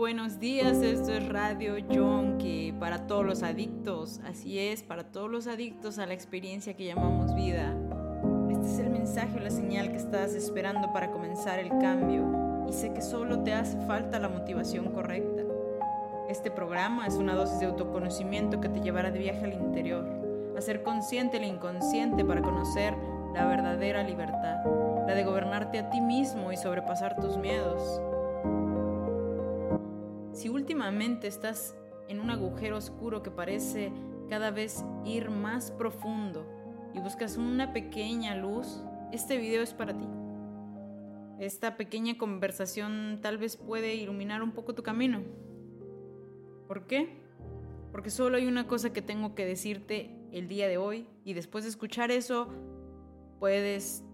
buenos días, esto es Radio que para todos los adictos, así es, para todos los adictos a la experiencia que llamamos vida. Este es el mensaje o la señal que estás esperando para comenzar el cambio y sé que solo te hace falta la motivación correcta. Este programa es una dosis de autoconocimiento que te llevará de viaje al interior, a ser consciente el inconsciente para conocer la verdadera libertad, la de gobernarte a ti mismo y sobrepasar tus miedos. Si últimamente estás en un agujero oscuro que parece cada vez ir más profundo y buscas una pequeña luz, este video es para ti. Esta pequeña conversación tal vez puede iluminar un poco tu camino. ¿Por qué? Porque solo hay una cosa que tengo que decirte el día de hoy y después de escuchar eso puedes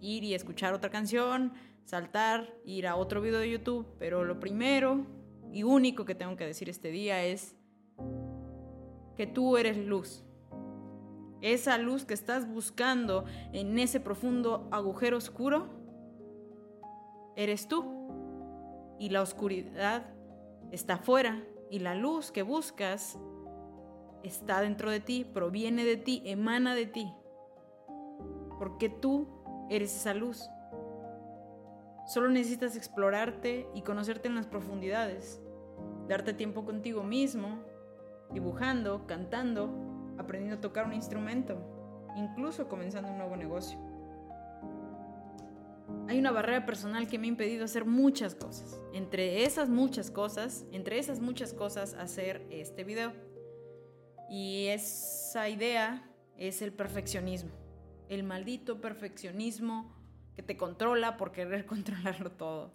ir y escuchar otra canción, saltar, ir a otro video de YouTube, pero lo primero y único que tengo que decir este día es que tú eres luz. Esa luz que estás buscando en ese profundo agujero oscuro, eres tú. Y la oscuridad está afuera y la luz que buscas está dentro de ti, proviene de ti, emana de ti. Porque tú eres esa luz. Solo necesitas explorarte y conocerte en las profundidades darte tiempo contigo mismo, dibujando, cantando, aprendiendo a tocar un instrumento, incluso comenzando un nuevo negocio. Hay una barrera personal que me ha impedido hacer muchas cosas. Entre esas muchas cosas, entre esas muchas cosas, hacer este video. Y esa idea es el perfeccionismo. El maldito perfeccionismo que te controla por querer controlarlo todo.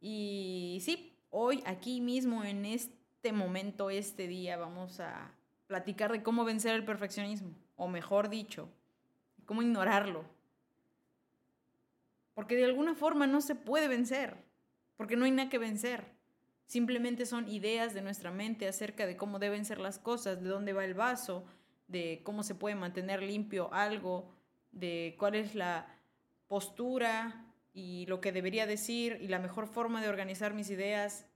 Y sí, hoy, aquí mismo, en este momento, este día, vamos a platicar de cómo vencer el perfeccionismo, o mejor dicho, cómo ignorarlo. Porque de alguna forma no se puede vencer, porque no hay nada que vencer. Simplemente son ideas de nuestra mente acerca de cómo deben ser las cosas, de dónde va el vaso, de cómo se puede mantener limpio algo, de cuál es la postura y lo que debería decir y la mejor forma de organizar mis ideas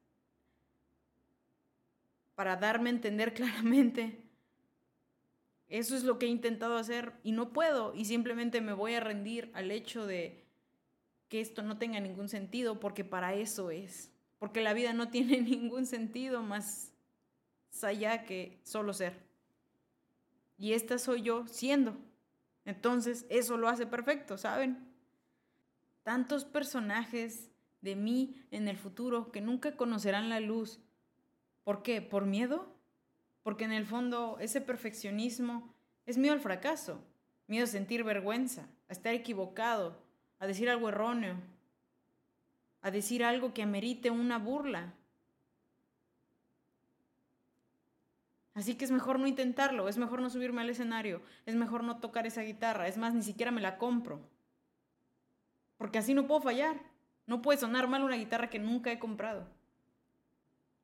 para darme a entender claramente. Eso es lo que he intentado hacer y no puedo y simplemente me voy a rendir al hecho de que esto no tenga ningún sentido porque para eso es, porque la vida no tiene ningún sentido más allá que solo ser. Y esta soy yo siendo. Entonces, eso lo hace perfecto, ¿saben? tantos personajes de mí en el futuro que nunca conocerán la luz. ¿Por qué? ¿Por miedo? Porque en el fondo ese perfeccionismo es miedo al fracaso, miedo a sentir vergüenza, a estar equivocado, a decir algo erróneo, a decir algo que amerite una burla. Así que es mejor no intentarlo, es mejor no subirme al escenario, es mejor no tocar esa guitarra, es más, ni siquiera me la compro porque así no puedo fallar. No puede sonar mal una guitarra que nunca he comprado.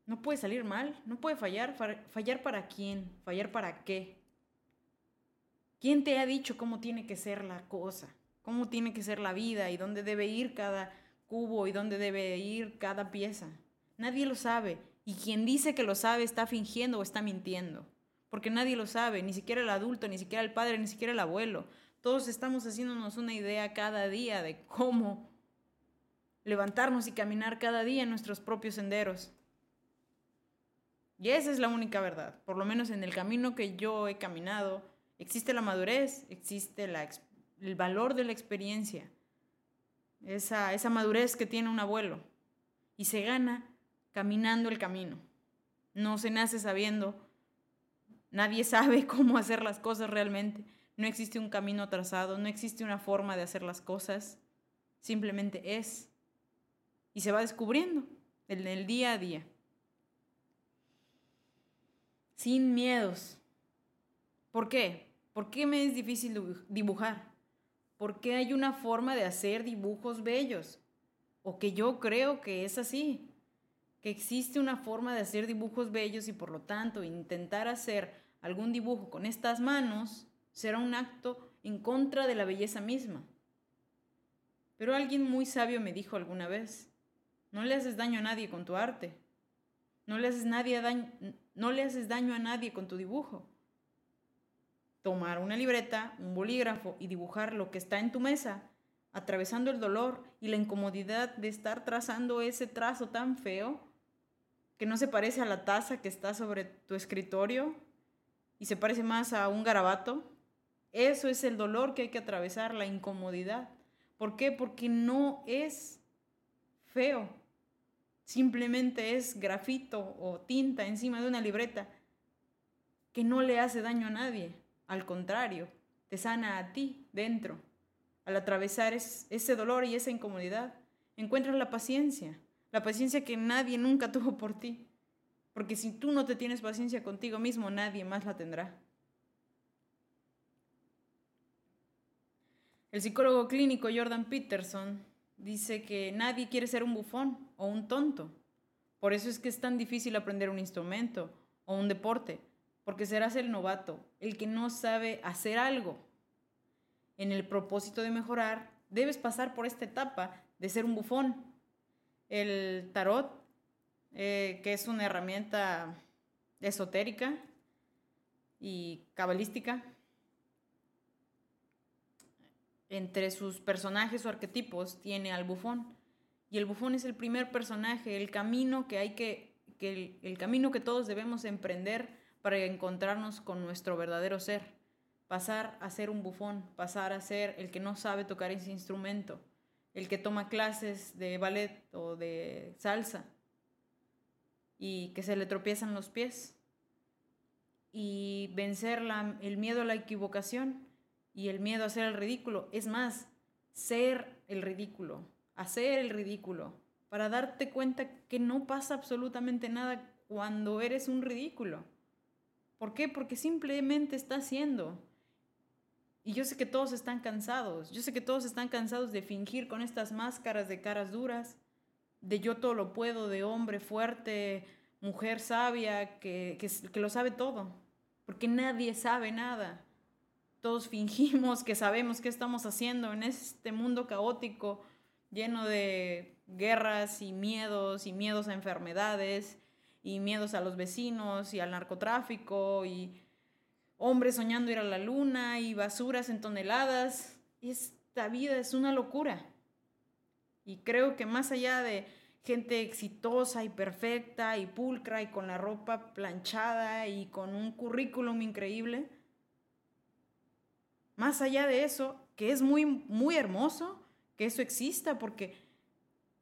No puede salir mal, no puede fallar. ¿Fallar para quién? ¿Fallar para qué? ¿Quién te ha dicho cómo tiene que ser la cosa? ¿Cómo tiene que ser la vida? ¿Y dónde debe ir cada cubo? ¿Y dónde debe ir cada pieza? Nadie lo sabe. Y quien dice que lo sabe está fingiendo o está mintiendo. Porque nadie lo sabe, ni siquiera el adulto, ni siquiera el padre, ni siquiera el abuelo. Todos estamos haciéndonos una idea cada día de cómo levantarnos y caminar cada día en nuestros propios senderos. Y esa es la única verdad. Por lo menos en el camino que yo he caminado, existe la madurez, existe el valor de la experiencia, esa, esa madurez que tiene un abuelo. Y se gana caminando el camino. No se nace sabiendo. Nadie sabe cómo hacer las cosas realmente. No existe un camino trazado, no existe una forma de hacer las cosas, simplemente es. Y se va descubriendo en el día a día. Sin miedos. ¿Por qué? ¿Por qué me es difícil dibujar? ¿Por qué hay una forma de hacer dibujos bellos? O que yo creo que es así. Que existe una forma de hacer dibujos bellos y por lo tanto intentar hacer algún dibujo con estas manos será un acto en contra de la belleza misma. Pero alguien muy sabio me dijo alguna vez, No le haces daño a nadie con tu arte. No le haces, nadie daño, no le haces daño a nadie con tu dibujo. Tomar una libreta, un bolígrafo y dibujar lo que está en tu mesa, atravesando el dolor y la incomodidad de estar trazando ese trazo tan feo que no se parece a la taza que está sobre tu escritorio y se parece más a un garabato. Eso es el dolor que hay que atravesar, la incomodidad. ¿Por qué? Porque no es feo. Simplemente es grafito o tinta encima de una libreta que no le hace daño a nadie. Al contrario, te sana a ti dentro. Al atravesar ese dolor y esa incomodidad, encuentras la paciencia, la paciencia que nadie nunca tuvo por ti. Porque si tú no te tienes paciencia contigo mismo, nadie más la tendrá. El psicólogo clínico Jordan Peterson dice que nadie quiere ser un bufón o un tonto. Por eso es que es tan difícil aprender un instrumento o un deporte, porque serás el novato, el que no sabe hacer algo. En el propósito de mejorar, debes pasar por esta etapa de ser un bufón. El tarot, eh, que es una herramienta esotérica y cabalística, entre sus personajes o arquetipos tiene al bufón. Y el bufón es el primer personaje, el camino que hay que, que el, camino que todos debemos emprender para encontrarnos con nuestro verdadero ser. Pasar a ser un bufón, pasar a ser el que no sabe tocar ese instrumento, el que toma clases de ballet o de salsa y que se le tropiezan los pies. Y vencer la, el miedo a la equivocación y el miedo a hacer el ridículo. Es más, ser el ridículo, hacer el ridículo, para darte cuenta que no pasa absolutamente nada cuando eres un ridículo. ¿Por qué? Porque simplemente está haciendo. Y yo sé que todos están cansados, yo sé que todos están cansados de fingir con estas máscaras de caras duras, de yo todo lo puedo, de hombre fuerte, mujer sabia, que, que, lo sabe todo, porque nadie sabe nada. Todos fingimos que sabemos qué estamos haciendo en este mundo caótico, lleno de guerras y miedos y miedos a enfermedades y miedos a los vecinos y al narcotráfico y hombres soñando ir a la luna y basuras en toneladas. Esta vida es una locura. Y creo que más allá de gente exitosa y perfecta y pulcra y con la ropa planchada y con un currículum increíble, más allá de eso, que es muy, muy hermoso que eso exista, porque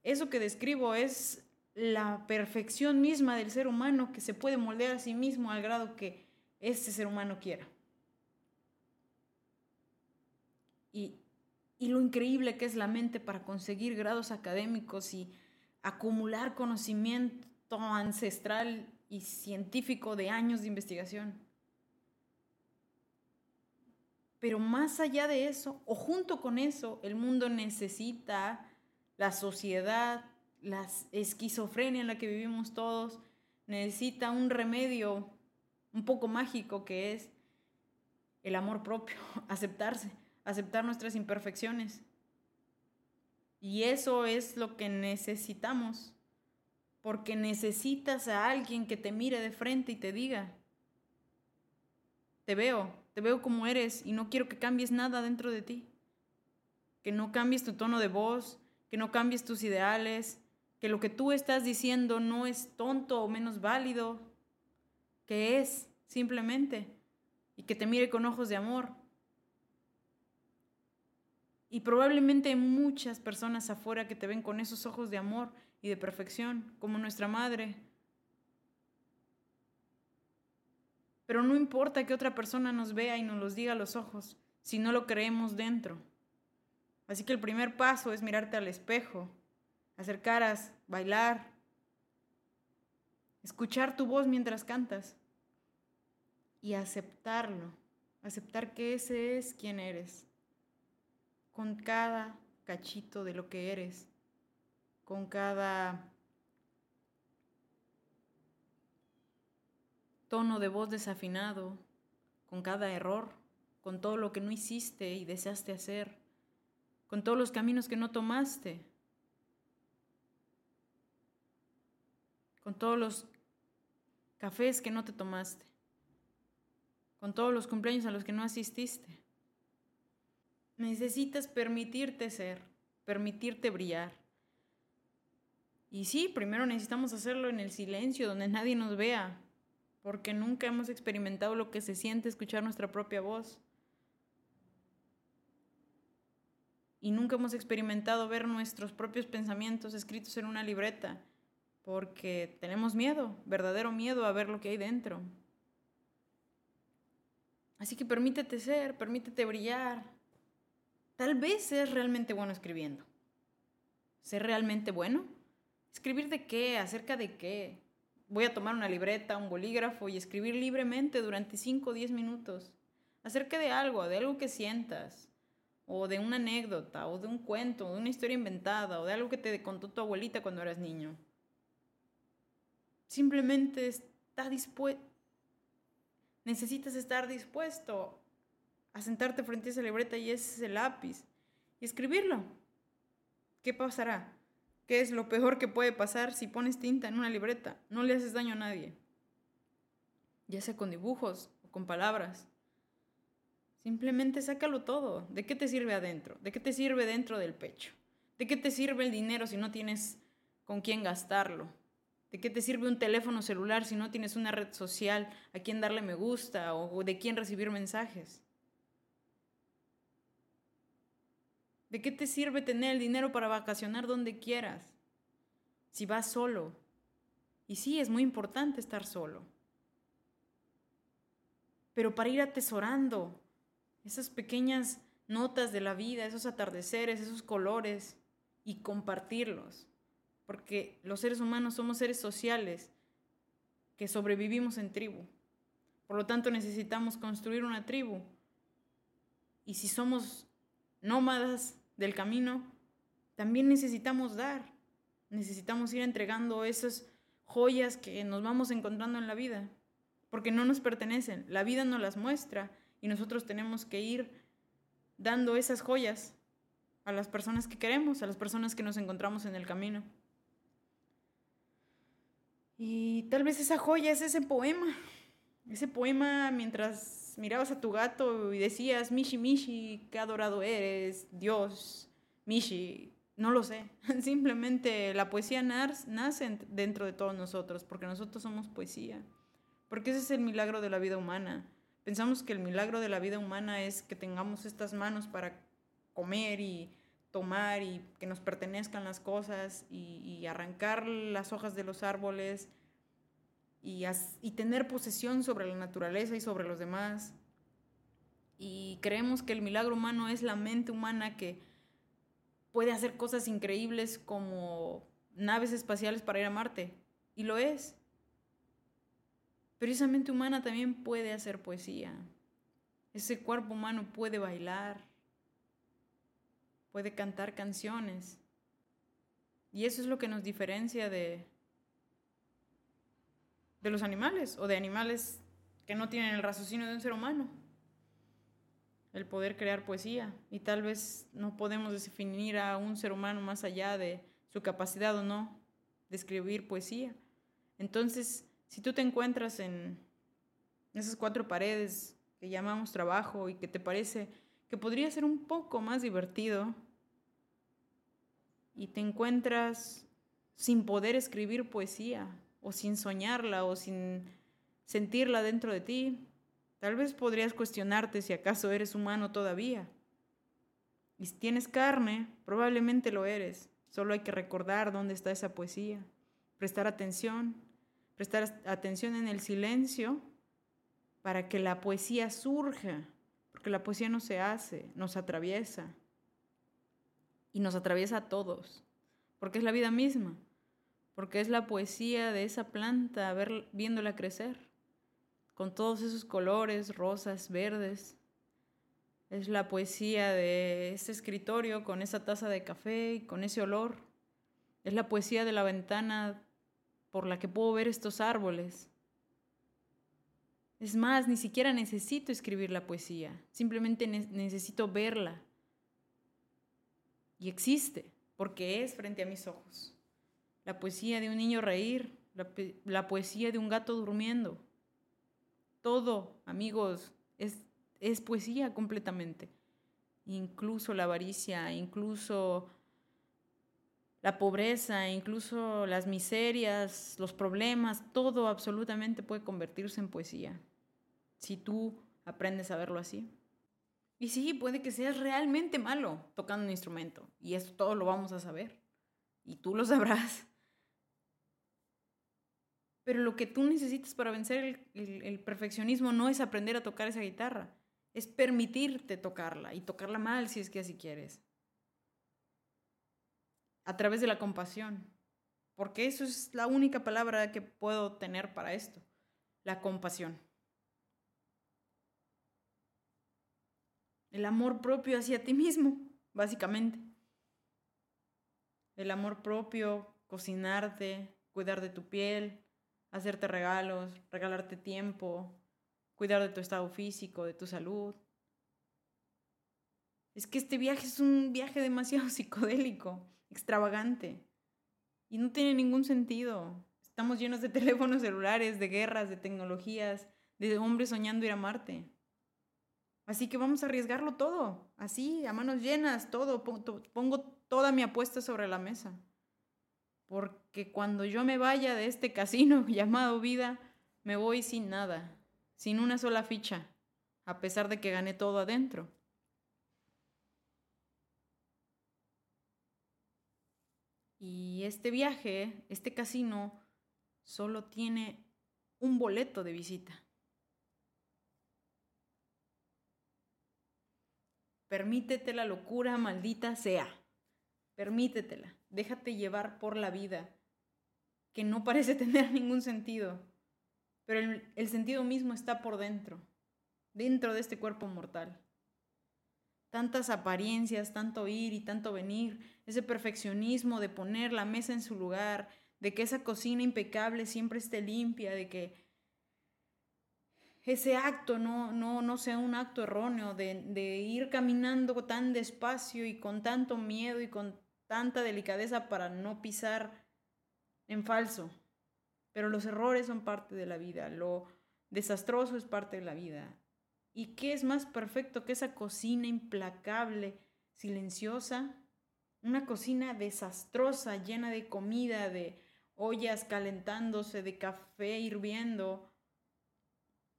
eso que describo es la perfección misma del ser humano que se puede moldear a sí mismo al grado que ese ser humano quiera. Y, y lo increíble que es la mente para conseguir grados académicos y acumular conocimiento ancestral y científico de años de investigación. Pero más allá de eso, o junto con eso, el mundo necesita la sociedad, la esquizofrenia en la que vivimos todos, necesita un remedio un poco mágico que es el amor propio, aceptarse, aceptar nuestras imperfecciones. Y eso es lo que necesitamos, porque necesitas a alguien que te mire de frente y te diga, te veo, te veo como eres y no quiero que cambies nada dentro de ti. Que no cambies tu tono de voz, que no cambies tus ideales, que lo que tú estás diciendo no es tonto o menos válido, que es simplemente, y que te mire con ojos de amor. Y probablemente hay muchas personas afuera que te ven con esos ojos de amor y de perfección, como nuestra madre, Pero no importa que otra persona nos vea y nos los diga a los ojos, si no lo creemos dentro. Así que el primer paso es mirarte al espejo, hacer caras, bailar, escuchar tu voz mientras cantas y aceptarlo, aceptar que ese es quien eres, con cada cachito de lo que eres, con cada tono de voz desafinado, con cada error, con todo lo que no hiciste y deseaste hacer, con todos los caminos que no tomaste. con todos los cafés que no te tomaste, con todos los cumpleaños a los que no asististe. Necesitas permitirte ser, permitirte brillar. Y sí, primero necesitamos hacerlo en el silencio, donde nadie nos vea, porque nunca hemos experimentado lo que se siente escuchar nuestra propia voz. Y nunca hemos experimentado ver nuestros propios pensamientos escritos en una libreta, porque tenemos miedo, verdadero miedo a ver lo que hay dentro. Así que permítete ser, permítete brillar. Tal vez seas realmente bueno escribiendo. ¿Ser realmente bueno? ¿Escribir de qué? ¿Acerca de qué? voy a tomar una libreta, un bolígrafo y escribir libremente durante 5 o 10 minutos acerca de algo, de algo que sientas, o de una anécdota, o de un cuento, o de una historia inventada, o de algo que te contó tu abuelita cuando eras niño. Simplemente está dispuesto, necesitas estar dispuesto a sentarte frente a esa libreta y ese lápiz y escribirlo. ¿Qué pasará? ¿Qué es lo peor que puede pasar si pones tinta en una libreta? No le haces daño a nadie. Ya sea con dibujos o con palabras. Simplemente sácalo todo. ¿De qué te sirve adentro? ¿De qué te sirve dentro del pecho? ¿De qué te sirve el dinero si no tienes con quién gastarlo? ¿De qué te sirve un teléfono celular si no tienes una red social a quien darle me gusta o de quién recibir mensajes? ¿De qué te sirve tener el dinero para vacacionar donde quieras? Si vas solo. Y sí, es muy importante estar solo. Pero para ir atesorando esas pequeñas notas de la vida, esos atardeceres, esos colores, y compartirlos. Porque los seres humanos somos seres sociales que sobrevivimos en tribu. Por lo tanto, necesitamos construir una tribu. Y si somos nómadas del camino, también necesitamos dar, necesitamos ir entregando esas joyas que nos vamos encontrando en la vida, porque no nos pertenecen, la vida nos las muestra y nosotros tenemos que ir dando esas joyas a las personas que queremos, a las personas que nos encontramos en el camino. Y tal vez esa joya es ese poema, ese poema mientras mirabas a tu gato y decías, Mishi, Mishi, qué adorado eres, Dios, Mishi, no lo sé. Simplemente la poesía nace dentro de todos nosotros, porque nosotros somos poesía. Porque ese es el milagro de la vida humana. Pensamos que el milagro de la vida humana es que tengamos estas manos para comer y tomar y que nos pertenezcan las cosas y, y arrancar las hojas de los árboles y, tener posesión sobre la naturaleza y sobre los demás. Y creemos que el milagro humano es la mente humana que puede hacer cosas increíbles como naves espaciales para ir a Marte. Y lo es. Pero esa mente humana también puede hacer poesía. Ese cuerpo humano puede bailar, puede cantar canciones. Y eso es lo que nos diferencia de, de los animales o de animales que no tienen el raciocinio de un ser humano. El poder crear poesía. Y tal vez no podemos definir a un ser humano más allá de su capacidad o no de escribir poesía. Entonces, si tú te encuentras en esas cuatro paredes que llamamos trabajo y que te parece que podría ser un poco más divertido y te encuentras sin poder escribir poesía, o sin soñarla o sin sentirla dentro de ti. Tal vez podrías cuestionarte si acaso eres humano todavía. Y si tienes carne, probablemente lo eres. Solo hay que recordar dónde está esa poesía, prestar atención, prestar atención en el silencio para que la poesía surja, porque la poesía no se hace, nos atraviesa. Y nos atraviesa a todos, porque es la vida misma porque es la poesía de esa planta, ver, viéndola crecer, con todos esos colores, rosas, verdes. Es la poesía de ese escritorio con esa taza de café y con ese olor. Es la poesía de la ventana por la que puedo ver estos árboles. Es más, ni siquiera necesito escribir la poesía, simplemente necesito verla. Y existe, porque es frente a mis ojos la poesía de un niño reír, la, poesía de un gato durmiendo. Todo, amigos, es, es poesía completamente. Incluso la avaricia, incluso la pobreza, incluso las miserias, los problemas, todo absolutamente puede convertirse en poesía. Si tú aprendes a verlo así. Y sí, puede que seas realmente malo tocando un instrumento. Y eso todo lo vamos a saber. Y tú lo sabrás. Pero lo que tú necesitas para vencer el, perfeccionismo no es aprender a tocar esa guitarra. Es permitirte tocarla y tocarla mal si es que así quieres. A través de la compasión. Porque eso es la única palabra que puedo tener para esto. La compasión. El amor propio hacia ti mismo, básicamente. El amor propio, cocinarte, cuidar de tu piel, hacerte regalos, regalarte tiempo, cuidar de tu estado físico, de tu salud. Es que este viaje es un viaje demasiado psicodélico, extravagante, y no tiene ningún sentido. Estamos llenos de teléfonos celulares, de guerras, de tecnologías, de hombres soñando ir a Marte. Así que vamos a arriesgarlo todo, así, a manos llenas, todo. Pongo toda mi apuesta sobre la mesa. Porque cuando yo me vaya de este casino llamado vida, me voy sin nada, sin una sola ficha, a pesar de que gané todo adentro. Y este viaje, este casino, solo tiene un boleto de visita. Permítete la locura, maldita sea. Permítetela. Déjate llevar por la vida, que no parece tener ningún sentido, pero el, el sentido mismo está por dentro, dentro de este cuerpo mortal. Tantas apariencias, tanto ir y tanto venir, ese perfeccionismo de poner la mesa en su lugar, de que esa cocina impecable siempre esté limpia, de que ese acto no, no, no sea un acto erróneo de, de, ir caminando tan despacio y con tanto miedo y con tanta delicadeza para no pisar en falso. Pero los errores son parte de la vida, lo desastroso es parte de la vida. ¿Y qué es más perfecto que esa cocina implacable, silenciosa? Una cocina desastrosa, llena de comida, de ollas calentándose, de café hirviendo,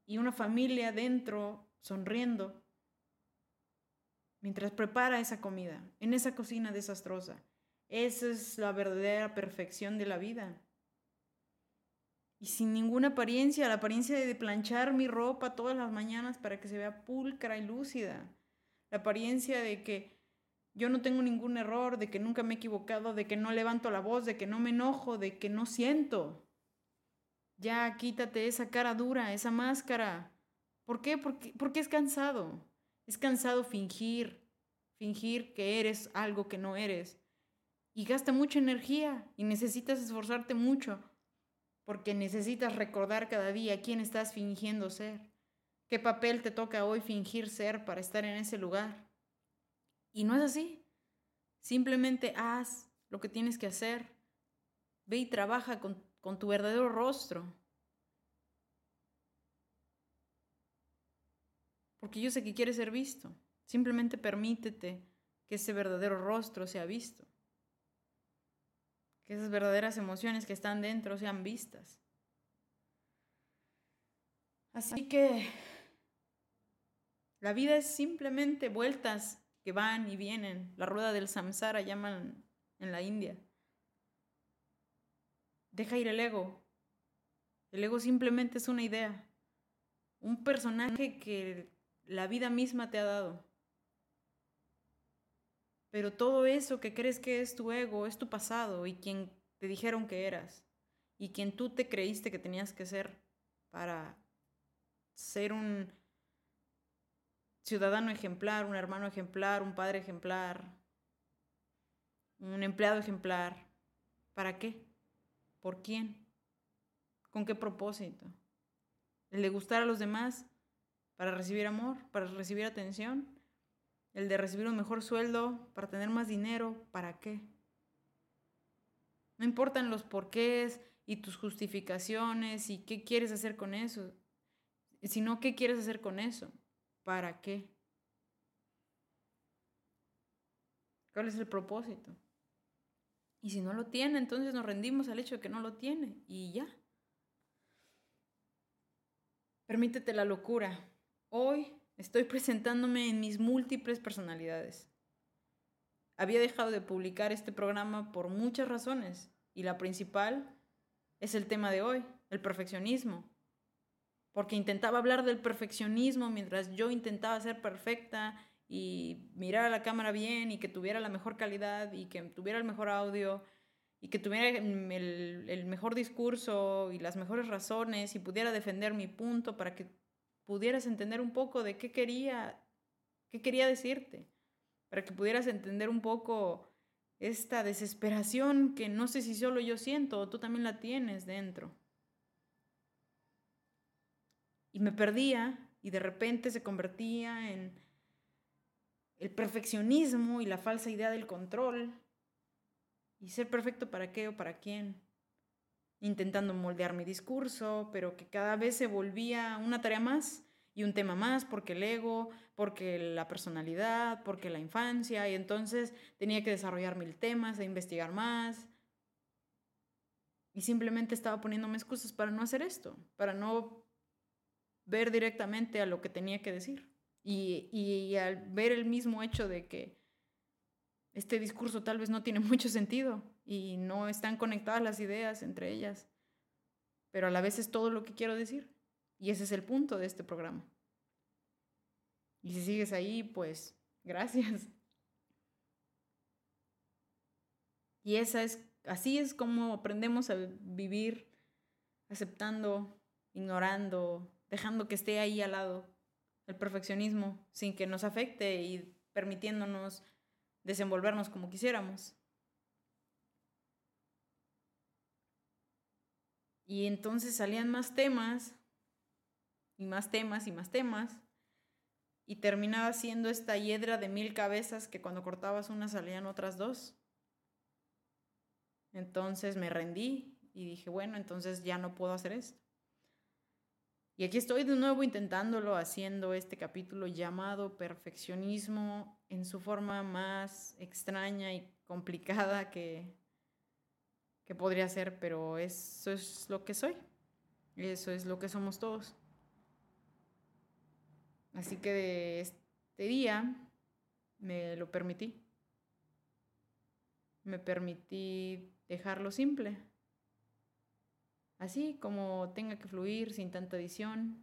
y una familia dentro sonriendo mientras prepara esa comida en esa cocina desastrosa. Esa es la verdadera perfección de la vida. Y sin ninguna apariencia, la apariencia de planchar mi ropa todas las mañanas para que se vea pulcra y lúcida. La apariencia de que yo no tengo ningún error, de que nunca me he equivocado, de que no levanto la voz, de que no me enojo, de que no siento. Ya quítate esa cara dura, esa máscara. ¿Por qué? Porque, es cansado. Es cansado fingir, fingir que eres algo que no eres. Y gasta mucha energía y necesitas esforzarte mucho porque necesitas recordar cada día quién estás fingiendo ser, qué papel te toca hoy fingir ser para estar en ese lugar. Y no es así. Simplemente haz lo que tienes que hacer. Ve y trabaja con con tu verdadero rostro. Porque yo sé que quieres ser visto. Simplemente permítete que ese verdadero rostro sea visto. Que esas verdaderas emociones que están dentro sean vistas. Así que la vida es simplemente vueltas que van y vienen. La rueda del samsara llaman en la India. Deja ir el ego. El ego simplemente es una idea, un personaje que la vida misma te ha dado. Pero todo eso que crees que es tu ego es tu pasado y quien te dijeron que eras y quien tú te creíste que tenías que ser para ser un ciudadano ejemplar, un hermano ejemplar, un padre ejemplar, un empleado ejemplar. ¿Para qué? ¿Por quién? ¿Con qué propósito? ¿El de gustar a los demás para recibir amor, para recibir atención? ¿El de recibir un mejor sueldo, para tener más dinero? ¿Para qué? No importan los porqués y tus justificaciones y qué quieres hacer con eso. Si no, ¿qué quieres hacer con eso? ¿Para qué? ¿Cuál es el propósito? Y si no lo tiene, entonces nos rendimos al hecho de que no lo tiene y ya. Permítete la locura. Hoy estoy presentándome en mis múltiples personalidades. Había dejado de publicar este programa por muchas razones y la principal es el tema de hoy, el perfeccionismo. Porque intentaba hablar del perfeccionismo mientras yo intentaba ser perfecta y mirar a la cámara bien y que tuviera la mejor calidad y que tuviera el mejor audio y que tuviera el, el, mejor discurso y las mejores razones y pudiera defender mi punto para que pudieras entender un poco de qué quería, qué quería decirte, para que pudieras entender un poco esta desesperación que no sé si solo yo siento o tú también la tienes dentro. Y me perdía y de repente se convertía en el perfeccionismo y la falsa idea del control. ¿Y ser perfecto para qué o para quién? Intentando moldear mi discurso, pero que cada vez se volvía una tarea más y un tema más porque el ego, porque la personalidad, porque la infancia, y entonces tenía que desarrollar mil temas e investigar más. Y simplemente estaba poniéndome excusas para no hacer esto, para no ver directamente a lo que tenía que decir. Y, al ver el mismo hecho de que este discurso tal vez no tiene mucho sentido y no están conectadas las ideas entre ellas, pero a la vez es todo lo que quiero decir. Y ese es el punto de este programa. Y si sigues ahí, pues gracias. Y esa es, así es como aprendemos a vivir aceptando, ignorando, dejando que esté ahí al lado el perfeccionismo sin que nos afecte y permitiéndonos desenvolvernos como quisiéramos. Y entonces salían más temas y más temas y más temas. Y terminaba siendo esta hiedra de mil cabezas que cuando cortabas una salían otras dos. Entonces me rendí y dije, bueno, entonces ya no puedo hacer esto. Y aquí estoy de nuevo intentándolo, haciendo este capítulo llamado perfeccionismo en su forma más extraña y complicada que, que podría ser, pero eso es lo que soy. Eso es lo que somos todos. Así que de este día me lo permití. Me permití dejarlo simple. Así como tenga que fluir sin tanta edición.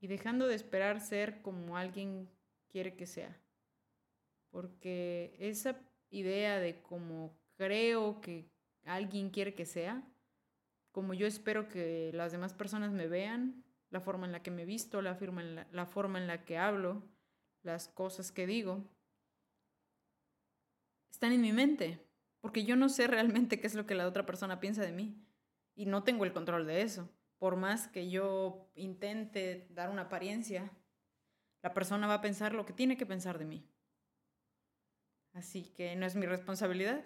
Y dejando de esperar ser como alguien quiere que sea. Porque esa idea de como creo que alguien quiere que sea, como yo espero que las demás personas me vean, la forma en la que me visto, la, la, la forma en la que hablo, las cosas que digo, están en mi mente, porque yo no sé realmente qué es lo que la otra persona piensa de mí y no tengo el control de eso. Por más que yo intente dar una apariencia, la persona va a pensar lo que tiene que pensar de mí. Así que no es mi responsabilidad.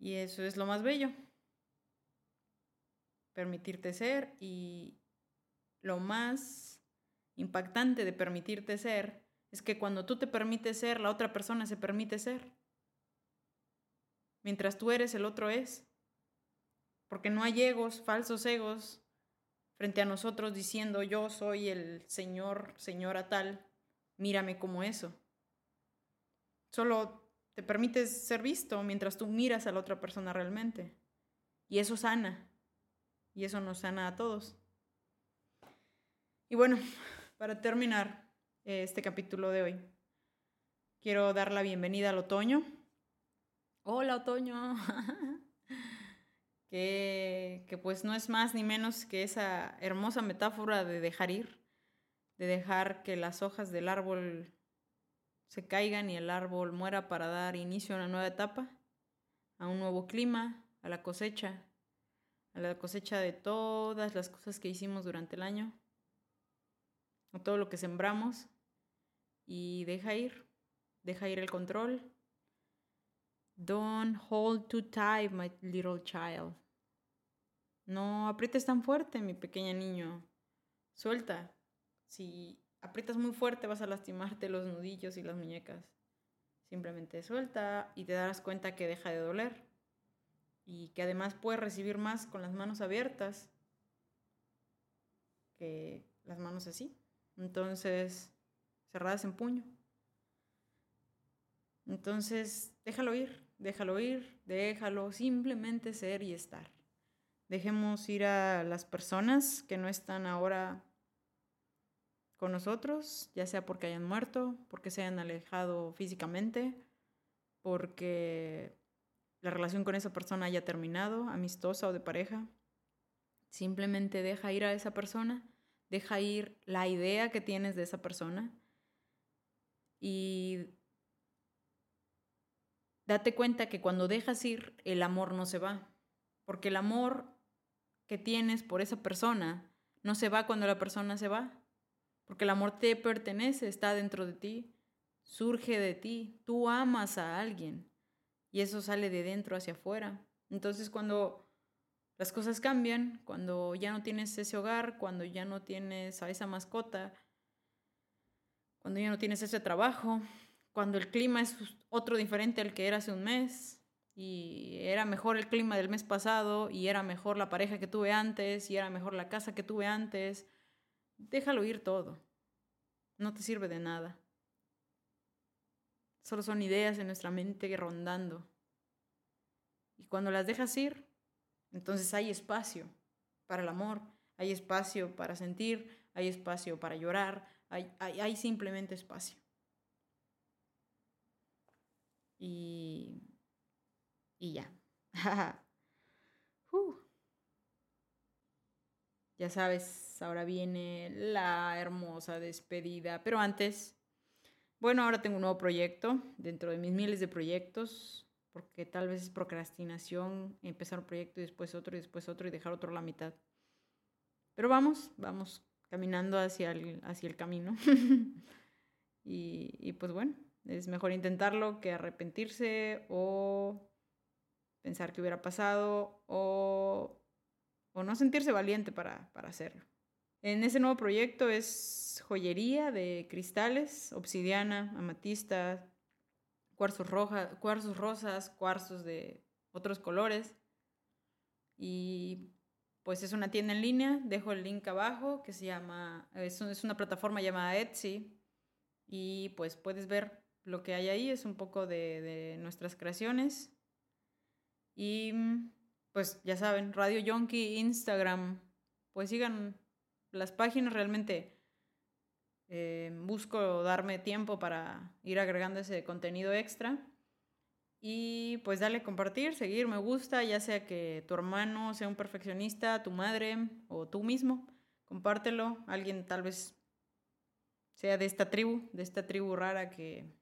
Y eso es lo más bello. Permitirte ser y lo más impactante de permitirte ser es que cuando tú te permites ser, la otra persona se permite ser. Mientras tú eres, el otro es. Porque no hay egos, falsos egos, frente a nosotros diciendo yo soy el señor, señora tal, mírame como eso. Solo te permites ser visto mientras tú miras a la otra persona realmente. Y eso sana. Y eso nos sana a todos. Y bueno, para terminar este capítulo de hoy, quiero dar la bienvenida al otoño. Hola otoño. que, pues no es más ni menos que esa hermosa metáfora de dejar ir, de dejar que las hojas del árbol se caigan y el árbol muera para dar inicio a una nueva etapa, a un nuevo clima, a la cosecha, a la cosecha de todas las cosas que hicimos durante el año todo lo que sembramos y deja ir, deja ir el control Don't hold too tight, my little child. No aprietes tan fuerte, mi pequeño niño. Suelta. Si aprietas muy fuerte vas a lastimarte los nudillos y las muñecas. Simplemente suelta y te darás cuenta que deja de doler. Y que además puedes recibir más con las manos abiertas que las manos así. Entonces, cerradas en puño. Entonces, déjalo ir, déjalo ir, déjalo simplemente ser y estar. Dejemos ir a las personas que no están ahora con nosotros, ya sea porque hayan muerto, porque se hayan alejado físicamente, porque la relación con esa persona haya terminado, amistosa o de pareja. Simplemente deja ir a esa persona, deja ir la idea que tienes de esa persona y date cuenta que cuando dejas ir, el amor no se va, porque el amor que tienes por esa persona no se va cuando la persona se va, porque el amor te pertenece, está dentro de ti, surge de ti, tú amas a alguien y eso sale de dentro hacia afuera. Entonces cuando las cosas cambian, cuando ya no tienes ese hogar, cuando ya no tienes a esa mascota, cuando ya no tienes ese trabajo, cuando el clima es otro diferente al que era hace un mes, y era mejor el clima del mes pasado, y era mejor la pareja que tuve antes, y era mejor la casa que tuve antes, déjalo ir todo. No te sirve de nada. Solo son ideas en nuestra mente rondando. Y cuando las dejas ir, entonces hay espacio para el amor, hay espacio para sentir, hay espacio para llorar, hay, simplemente espacio. Y, y ya. Ya sabes, ahora viene la hermosa despedida. Pero antes, bueno, ahora tengo un nuevo proyecto dentro de mis miles de proyectos, porque tal vez es procrastinación empezar un proyecto y después otro y después otro y dejar otro a la mitad. Pero vamos, vamos caminando hacia el, hacia el camino. y, y pues bueno, es mejor intentarlo que arrepentirse o pensar que hubiera pasado o, o no sentirse valiente para, para hacerlo. En ese nuevo proyecto es joyería de cristales, obsidiana, amatista, cuarzos, roja, cuarzos rosas, cuarzos de otros colores. Y pues es una tienda en línea, dejo el link abajo, que se llama, es, una plataforma llamada Etsy, y pues puedes ver lo que hay ahí, es un poco de, de nuestras creaciones. Y pues ya saben, Radio Yonki, Instagram, pues sigan las páginas realmente. Eh, busco darme tiempo para ir agregando ese contenido extra. Y pues dale compartir, seguir, me gusta, ya sea que tu hermano sea un perfeccionista, tu madre o tú mismo, compártelo. Alguien tal vez sea de esta tribu, de esta tribu rara que,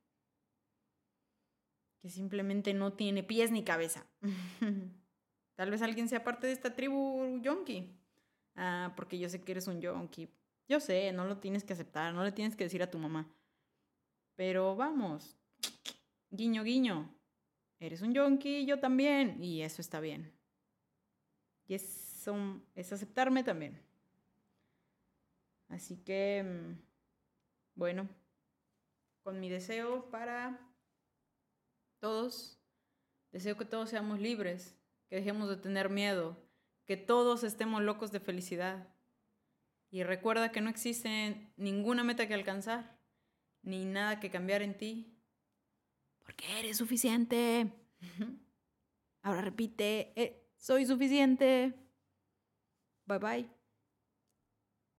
que simplemente no tiene pies ni cabeza. tal vez alguien sea parte de esta tribu yonki. Ah, porque yo sé que eres un yonki. Yo sé, no lo tienes que aceptar, no le tienes que decir a tu mamá. Pero vamos, guiño, guiño eres un yonki, yo también, y eso está bien. Y es, es aceptarme también. Así que, mm, bueno, con mi deseo para todos, deseo que todos seamos libres, que dejemos de tener miedo, que todos estemos locos de felicidad. Y recuerda que no existe ninguna meta que alcanzar, ni nada que cambiar en ti, porque eres suficiente. Ahora repite, eh, soy suficiente. Bye bye.